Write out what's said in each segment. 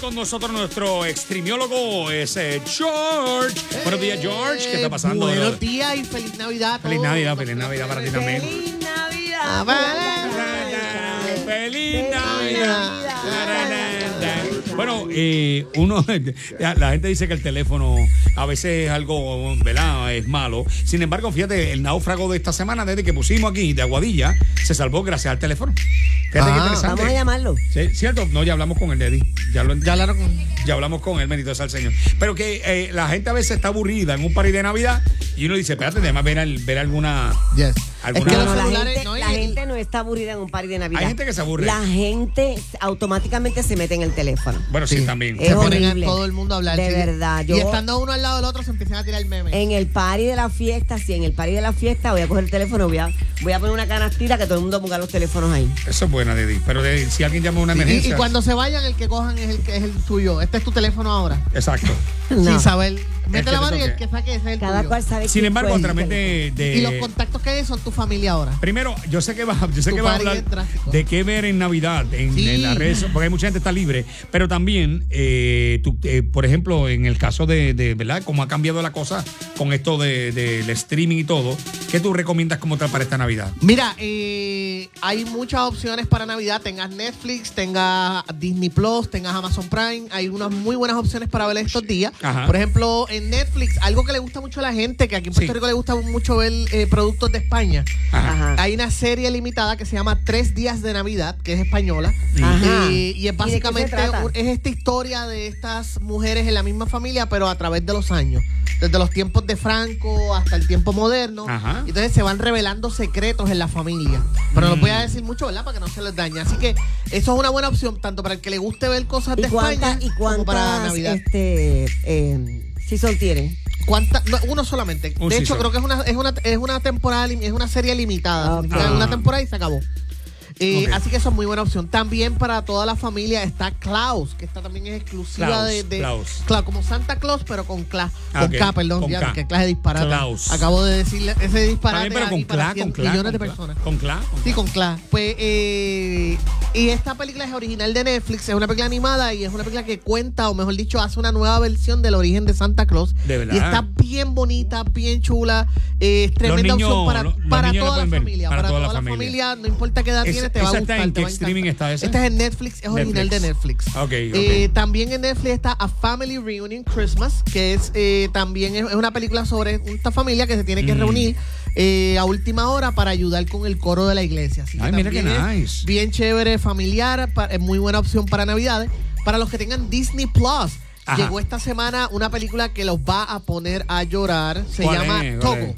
con nosotros nuestro extremiólogo, es eh, George. Buenos días, George. ¿Qué está pasando? Buenos días y feliz Navidad. a Feliz todos. Navidad, feliz Navidad para ti también. ¡Feliz Navidad! ¡Feliz Navidad. Navidad! Bueno, eh, uno, la gente dice que el teléfono a veces es algo, ¿verdad? Es malo. Sin embargo, fíjate, el náufrago de esta semana, desde que pusimos aquí de Aguadilla, se salvó gracias al teléfono. Fíjate Ah, qué interesante. Vamos a llamarlo. Sí, ¿Cierto? No, ya hablamos con el Eddie. Ya lo Ya hablaron con. ya hablamos con él, bendito sea el Señor. Pero que eh, la gente a veces está aburrida en un party de Navidad y uno dice, espérate, déjame ver, al- ver alguna... Yes. ¿Alguna- Es que los celulares. gente, no, la el- gente no está aburrida en un party de Navidad. Hay gente que se aburre. La gente automáticamente se mete en el teléfono. Bueno, sí, Sí. también. Es se ponen a horrible. todo el mundo a hablar. De sí. verdad, yo- Y estando uno al lado del otro se empiezan a tirar memes. En el party de la fiesta, sí, en el party de la fiesta voy a coger el teléfono, voy a, voy a poner una canastita que todo el mundo ponga los teléfonos ahí. Eso es buena, Eddie. Pero de- si alguien llama a una y, emergencia... y cuando se vayan, el que cojan es el que es el tuyo. Este es tu teléfono ahora. Exacto. No. Sin saber. Mete la mano y el que saque ese es el Cada tuyo. cual sabe Sin embargo, a través de... de- Y los contactos que hay son tu familia ahora. Primero, yo sé que va, yo sé Tu que va a hablar de qué ver en Navidad en, Sí. en las redes, porque hay mucha gente que está libre, pero también, eh, tú, eh, por ejemplo, en el caso de, de, ¿verdad? Cómo ha cambiado la cosa con esto de- del streaming y todo, ¿qué tú recomiendas como tal para esta Navidad? Mira, eh, hay muchas opciones para Navidad. Tengas Netflix, tengas Disney Plus, tengas Amazon Prime. Hay unas muy buenas opciones para ver estos días. Ajá. Por ejemplo, en Netflix, algo que le gusta mucho a la gente, que aquí en Puerto Sí. Rico le gusta mucho ver eh, productos de España. Ajá. Hay una serie limitada que se llama Tres Días de Navidad, que es española. Eh, y es ¿Y de qué se básicamente es esta historia de estas mujeres en la misma familia, pero a través de los años. Desde los tiempos de Franco hasta el tiempo moderno. Ajá. Entonces se van revelando secretos en la familia. Pero no voy a decir mucho, ¿verdad? Para que no se les dañe. Así que eso es una buena opción, tanto para el que le guste ver cosas ¿Y de cuántas, España y como para cuántas Navidad. este, eh, season tiene? ¿Cuánta- no, uno solamente. Un de hecho, season. creo que es una, es una, es una temporada, es una serie limitada. Ah. Una temporada y se acabó. Eh, Ok. Así que eso es muy buena opción. También para toda la familia está Klaus, que esta también es exclusiva Klaus, de, de- Klaus. Claro, como Santa Claus, pero con Ah, con ok, K, perdón, con ya, K. que clase de disparate. Klaus. Acabo de decirle ese disparate También, pero con 100 con Cla, millones de con Cla, personas. Con con Sí, con Cla. Pues, eh, y esta película es original de Netflix, es una película animada y es una película que cuenta, o mejor dicho, hace una nueva versión del origen de Santa Claus. De verdad. Y está bien bonita, bien chula, eh, es tremenda niños- opción para, los para toda la familia. para Para, toda la toda la familia. familia, no importa qué edad Esa- tienes, te va a esa gustar. está en qué streaming está esa? Esta es en Netflix, es original de Netflix. Ok, ok. Eh, también en Netflix está A Family Reunion Christmas, que es eh, también es, una película sobre esta familia que se tiene que Mm. reunir eh, a última hora para ayudar con el coro de la iglesia. Así que Ay, mira qué nice. Bien chévere, familiar, es muy buena opción para Navidades. Para los que tengan Disney Plus, Ajá. llegó esta semana una película que los va a poner a llorar. Se ¿Cuál llama Togo. es?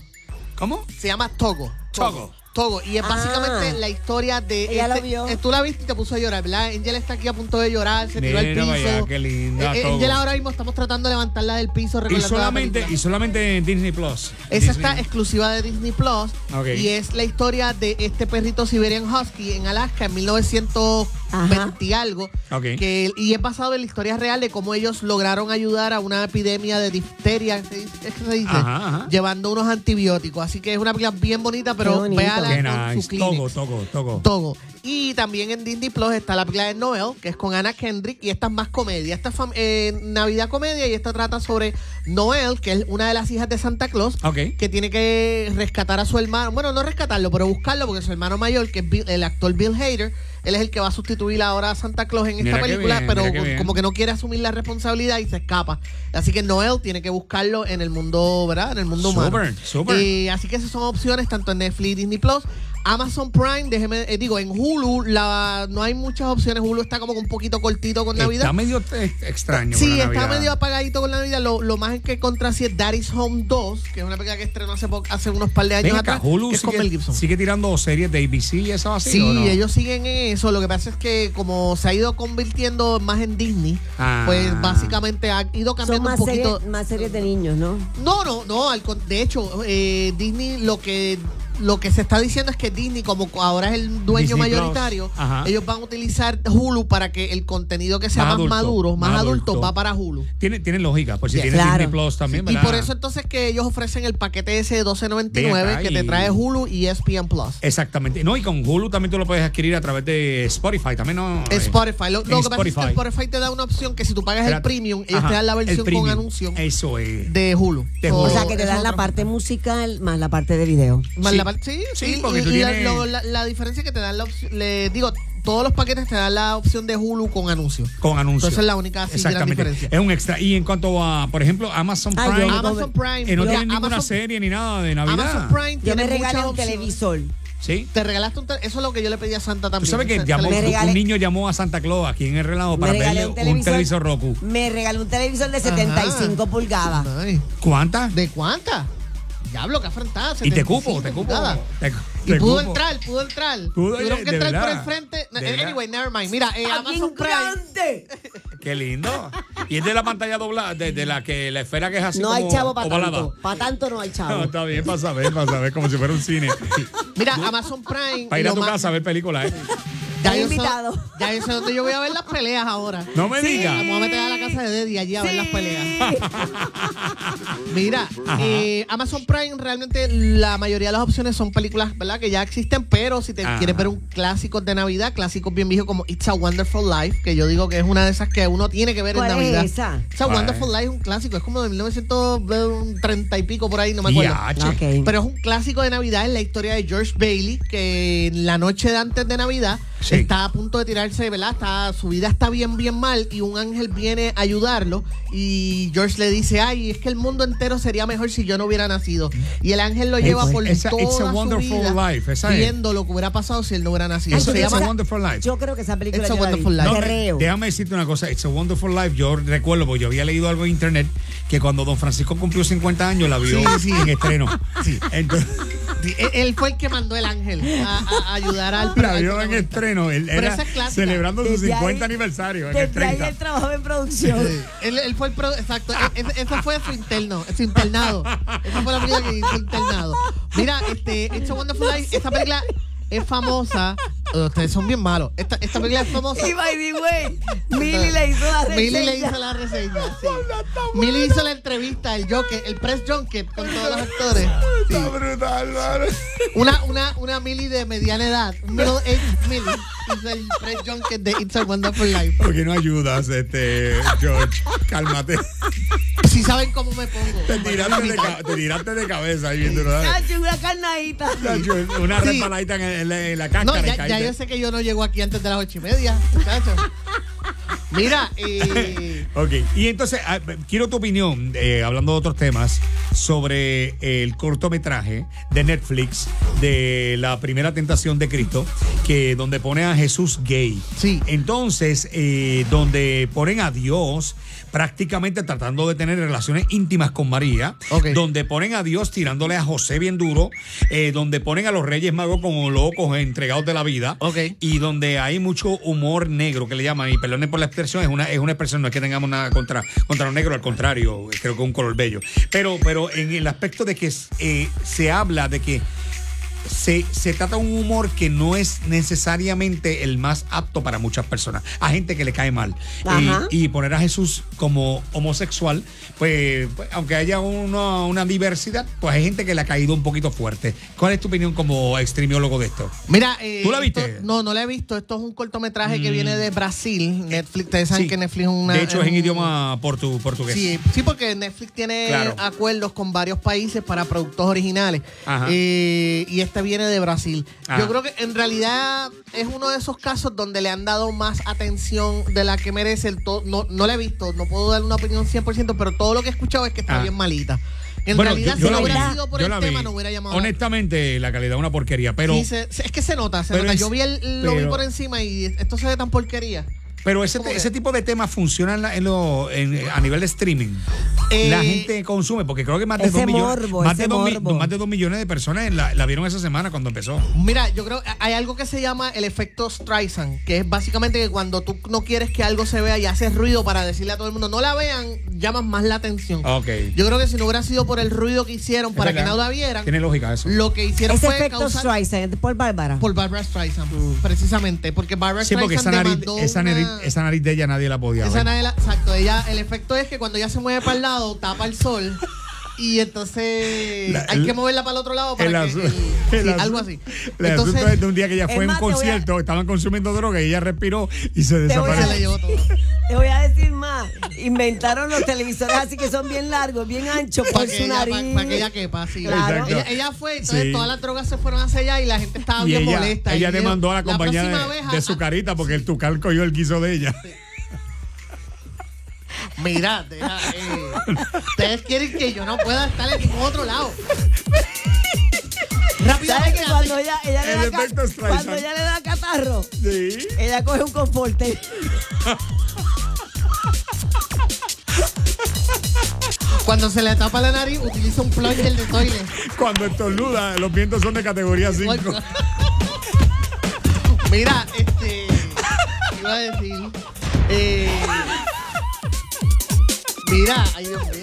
¿Cómo? Se llama Togo. Togo. Togo. Todo. Y es básicamente ah. la historia de. Ella lo este, vio. Eh, tú la viste y te puso a llorar, ¿verdad? Angel está aquí a punto de llorar, se tiró al piso. para qué linda, Eh. eh Angel ahora mismo estamos tratando de levantarla del piso, Y y solamente en Disney Plus. Esa está exclusiva de Disney Plus y es la historia de este perrito Siberian Husky en Alaska en 1900 20 algo. Que, y es basado en la historia real de cómo ellos lograron ayudar a una epidemia de difteria, es que se dice, llevando unos antibióticos. Así que es una película bien bonita, pero véala nice. Togo, Togo, Togo. Togo. Y también en Disney Plus está la película de Noel, que es con Anna Kendrick, y esta es más comedia. Esta es eh, Navidad comedia y esta trata sobre Noel, que es una de las hijas de Santa Claus, que tiene que rescatar a su hermano, bueno, no rescatarlo, pero buscarlo, porque su hermano mayor, que es el actor Bill Hader, él es el que va a sustituir ahora a Santa Claus en Mira esta película, bien, pero como que no quiere asumir la responsabilidad y se escapa. Así que Noel tiene que buscarlo en el mundo, ¿verdad? En el mundo humano. Súper, súper. Eh, así que esas son opciones tanto en Netflix y Disney Plus. Amazon Prime, déjeme, eh, digo, en Hulu la, no hay muchas opciones. Hulu está como que un poquito cortito con Navidad. Está medio extraño. Sí, con la está Navidad. medio apagadito con la Navidad. Lo, lo más que contra sí es Daddy's Home 2, que es una película que estrenó hace, hace unos par de años Ven acá, atrás. Hulu que es con sigue, Mel Gibson. sigue tirando series de ABC y eso así. Sí, ¿o no? ellos siguen en eso. Lo que pasa es que como se ha ido convirtiendo más en Disney, Ah. pues básicamente ha ido Son cambiando más un poquito. series, más series de niños, ¿no? No, no, no. al de hecho, eh, Disney lo que lo que se está diciendo es que Disney, como ahora es el dueño Disney mayoritario, ajá. ellos van a utilizar Hulu para que el contenido que sea Más más, adulto, maduro, más, más adulto, adulto. va para Hulu. Tiene, tiene lógica, pues si Yeah. tiene Claro. Disney Plus también, y ¿verdad? por eso entonces que ellos ofrecen el paquete ese de Ven 12.99 acá que te y- trae Hulu y ESPN Plus. Exactamente. No, y con Hulu también tú lo puedes adquirir a través de Spotify. También no. eh, Spotify. Lo, que pasa es que Spotify. Spotify te da una opción que si tú pagas el premium, ellos Ajá, te dan la versión con anuncio Eso es. de Hulu. De So, Hulu. O sea, que te dan la parte musical más la parte de video. Más Sí. la parte- sí, Sí, sí, porque y- tú y la, tienes- lo- la- la diferencia es que te dan la opción, le digo, todos los paquetes te dan la opción de Hulu con anuncio. Con anuncios. Entonces es la única así, gran diferencia. Es un extra. Y en cuanto a, por ejemplo, Amazon Prime. me Amazon Prime. eh, no tiene ninguna Amazon- serie ni nada de Navidad. Amazon Prime Yo tiene me regalé un opciones. televisor. ¿Sí? Te regalaste un tel- Eso es lo que yo le pedí a Santa Tú también. sabes que llamó, un niño llamó a Santa Claus aquí en el relajo para verle un un televisor, televisor, Roku. Me regaló un televisor de 75 pulgadas. Ay, ¿Cuántas? ¿De cuánta? Diablo, que afrontada. Y te cupo, te cupo. Te, Y pudo cupo. entrar, pudo entrar. Pudo, Tuvieron que entrar por el frente. Anyway, never mind. Mira, eh, ¡Ah, Amazon Prime. Qué lindo. Y es de la pantalla doblada, de, de la que la esfera que es así No hay chavo para tanto. Para tanto no hay No, chavo. está bien, para saber, para saber, como si fuera un cine. Mira, Amazon Prime. Para ir a tu más- casa a ver películas, ¿eh? Ya yo, sé, invitado. ya yo sé dónde yo voy a ver las peleas ahora. No me digas. Vamos a meter a la casa de Deddy allí a ver las peleas. Mira, eh, Amazon Prime realmente la mayoría de las opciones son películas, ¿verdad? Que ya existen, pero si te Ajá. quieres ver un clásico de Navidad, clásicos bien viejos como It's a Wonderful Life, que yo digo que es una de esas que uno tiene que ver en ¿Cuál es Navidad. esa? It's a ¿Cuál? Wonderful Life es un clásico, es como de 1930 y pico por ahí, no me acuerdo. Pero es un clásico de Navidad, es la historia de George Bailey, que en la noche de antes de Navidad Sí. está a punto de tirarse, ¿verdad? Está, su vida está bien, bien mal y un ángel viene a ayudarlo y George le dice, ay, es que el mundo entero sería mejor si yo no hubiera nacido. Y el ángel lo lleva por Esa- toda It's a su Wonderful vida Life, esa es. viendo lo que hubiera pasado si él no hubiera nacido. Ay, Se yo It's a llama- Wonderful Life. Yo creo que esa película It's a yo la vi. Wonderful Life. No, Terreo. déjame decirte una cosa, It's a Wonderful Life. Yo recuerdo, porque yo había leído algo en internet, que cuando Don Francisco cumplió 50 años la vio Sí, sí. en estreno. Entonces, Sí, él, él fue el que mandó el ángel a, ayudar al la vio en estreno. Él Pero era esa es clásica. celebrando su Desde 50 ahí- aniversario en el Desde ahí 30. él trabajaba en producción. Él, él fue el pro, exacto. e- ese, ese fue su interno, su internado. Esa fue la película que hizo internado. Mira, este, It's a Wonderful Life, esta película es famosa. Ustedes son bien malos. Esta, esta película es famosa. Y by the way, Millie le hizo la reseña. Millie le hizo la reseña. Sí. Millie hizo la entrevista, el Joker, el press junket con todos los actores. Sí. Está brutal, mano. Una, una, una Millie de mediana edad, un middle age Millie, hizo el press junket de It's a Wonderful Life. ¿Por qué no ayudas, este, George? Cálmate. Si saben cómo me pongo. Te tiraste de, ca- te tiraste de cabeza ahí viendo una carnadita. Una Sí. resbaladita en, en la, en la No, cáscara y ya, yo sé que yo no llego aquí antes de las ocho y media, muchachos. Mira, eh, Ok, y entonces ah, quiero tu opinión, eh, hablando de otros temas, sobre el cortometraje de Netflix de la primera tentación de Cristo, que donde pone a Jesús gay. Sí. Entonces, eh, donde ponen a Dios prácticamente tratando de tener relaciones íntimas con María, Ok. donde ponen a Dios tirándole a José bien duro, eh, donde ponen a los Reyes Magos como locos entregados de la vida, Ok. y donde hay mucho humor negro que le llaman, y perdonen por la expresión, es una, es una expresión, no es que tengamos nada contra, contra los negros, al contrario, creo que es un color bello. Pero, pero en el aspecto de que eh, se habla de que se, se trata de un humor que no es necesariamente el más apto para muchas personas. A gente que le cae mal. Ajá. Y, y poner a Jesús como homosexual, pues, pues, aunque haya uno- una diversidad, pues hay gente que le ha caído un poquito fuerte. ¿Cuál es tu opinión como extremiólogo de esto? mira. eh, ¿Tú la viste? esto- no, no la he visto. Esto es un cortometraje que viene de Brasil. Netflix, ustedes saben Sí. que Netflix es una. de hecho, es en un- idioma portu- portugués. Sí, sí, porque Netflix tiene Claro. acuerdos con varios países para productos originales. Ajá. Eh, y este viene de Brasil. Ajá. Yo creo que en realidad es uno de esos casos donde le han dado más atención de la que merece. El to- no, no la he visto, no puedo dar una opinión 100%, pero todo lo que he escuchado es que está Ah. bien malita. En Bueno, realidad, yo- si no hubiera vi, sido por el tema, vi. no hubiera llamado. Honestamente, la calidad es una porquería, pero, Sí, se- se- es que se nota, se nota. es- Yo vi el, lo vi por encima y esto se ve tan porquería. Pero ese, ese tipo de temas funciona en la- en lo- en- a nivel de streaming. Eh, la gente consume? Porque creo que más de dos millones, morbo, más, de dos, mi- morbo. más de dos millones de personas la, la vieron esa semana cuando empezó. Mira, yo creo hay algo que se llama el efecto Streisand, que es básicamente que cuando tú no quieres que algo se vea y haces ruido para decirle a todo el mundo no la vean, llamas más la atención. Ok. Yo creo que si no hubiera sido por el ruido que hicieron para Es que verdad. no la vieran, Tiene lógica eso. lo que hicieron Ese fue efecto causar Streisand es por Bárbara. por Barbara Streisand, precisamente, porque Barbara Sí, porque esa Streisand nariz, demandó esa, nariz, esa nariz de ella nadie la podía esa ver. nadie la- exacto, ella el efecto es que cuando ella se mueve para el lado tapa el sol y entonces La- hay el- que moverla para el otro lado para El que el- sí, algo así. El Entonces asunto es de un día que ella fue en un te voy a- concierto, estaban consumiendo droga y ella respiró y se voy a- se desapareció. le llevó todo. Te voy a decir más. Inventaron los televisores así que son bien largos, bien anchos por Para que, su ella, nariz. pa- pa' que ella quepa, sí. Claro. Ella, ella fue, entonces Sí. todas las drogas se fueron hacia allá y la gente estaba Y bien ella, molesta. ella demandó a la compañía de, a- su carita porque el tucal cogió el guiso de ella. Mira, deja, eh, ustedes quieren que yo no pueda estar en ningún otro lado. ¿Sabes que cuando ella, ella le da ca- cuando ella le da catarro, Sí. ella coge un conforte. cuando se le tapa la nariz, utiliza un plunger de toilet. Cuando estornuda, los vientos son de categoría 5. Mira, este. Iba a decir. Eh, mira, ay Dios mío.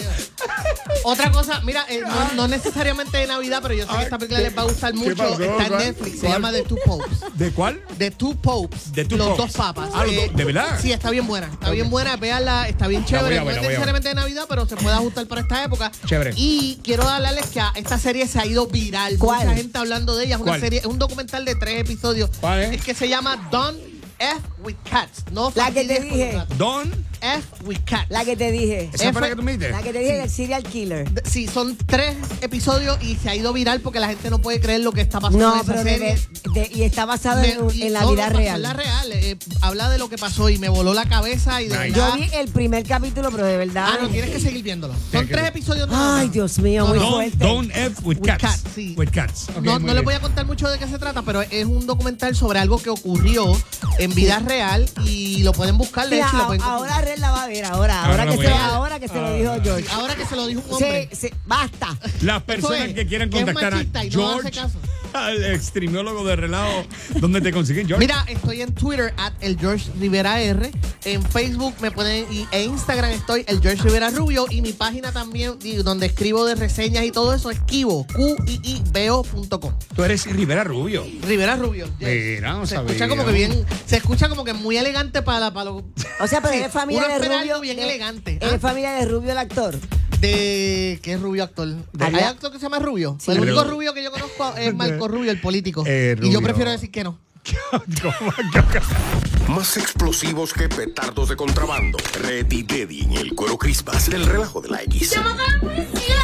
Otra cosa, mira, eh, no, no necesariamente de Navidad, pero yo sé que esta película ¿qué- les va a gustar mucho. pasó? Está en ¿Cuál? Netflix, se ¿Cuál? llama The Two Popes. ¿De cuál? The Two Popes. The Two los Popes. dos papas. Ah, los dos, ¿de verdad? Sí, está bien buena. Está bien buena, véanla, está bien voy a chévere. ver, no la es voy a ver. necesariamente de Navidad, pero se puede ajustar para esta época. Chévere. Y quiero hablarles que a- esta serie se ha ido viral. ¿Cuál? Mucha gente hablando de ella. Es una ¿Cuál? serie, es un documental de tres episodios. ¿Cuál es? Es que se llama Don't F with Cats. No La que te fastidies con dije. los gatos. Don. F with Cats. La que te dije. ¿Esa fue la que tú me dijiste? La que te dije del serial killer. D- Sí, son tres episodios y se ha ido viral porque la gente no puede creer lo que está pasando en No, esa pero de, serie. de- y está basado en, y en la no, vida no, pasó real. en la real. eh, habla de lo que pasó y me voló la cabeza y de Nice. verdad. Yo vi el primer capítulo, pero de verdad. Ah, no, tienes que seguir viéndolo. Son que- tres episodios nada Ay, más. Dios mío, No, muy no. Don, fuerte. Don F with With cats. cats, sí. With cats. Ok, no muy no les bien. voy a contar mucho de qué se trata, pero es un documental sobre algo que ocurrió en vida real y lo pueden buscar. De Sí, hecho, y lo a- pueden ahora La va a ver, ahora, Ahora ahora, que, se, ahora que se lo Ah. dijo George. Ahora que se lo dijo un hombre. Sí, sí, basta. Las personas es, que quieran contactar a machista y no hace George, caso. Al extremiólogo de relajo, ¿dónde te consiguen, George? Mira, estoy en Twitter, at el George Rivera R. En Facebook me pueden, y en Instagram estoy el George Rivera Rubio. Y mi página también, donde escribo de reseñas y todo eso, es Kibo, Q-I-I-B-O.com. Tú eres Rivera Rubio. Rivera Rubio. yes. Mira, no se sabía. escucha como que bien, se escucha como que muy elegante para, para lo, O sea, pero Sí, eres familia de Rubio. algo bien de- elegante. Eres Ah. familia de Rubio el actor. De ¿qué es Rubio actor? De- ¿Hay actor que se llama Rubio? Sí. el único Rubio que yo conozco es Marco Rubio, el político. Eh, Y yo prefiero decir que no. Más explosivos que petardos de contrabando. Red y Teddy en el cuero crispas del relajo de la X. ¡Llamada a la policía!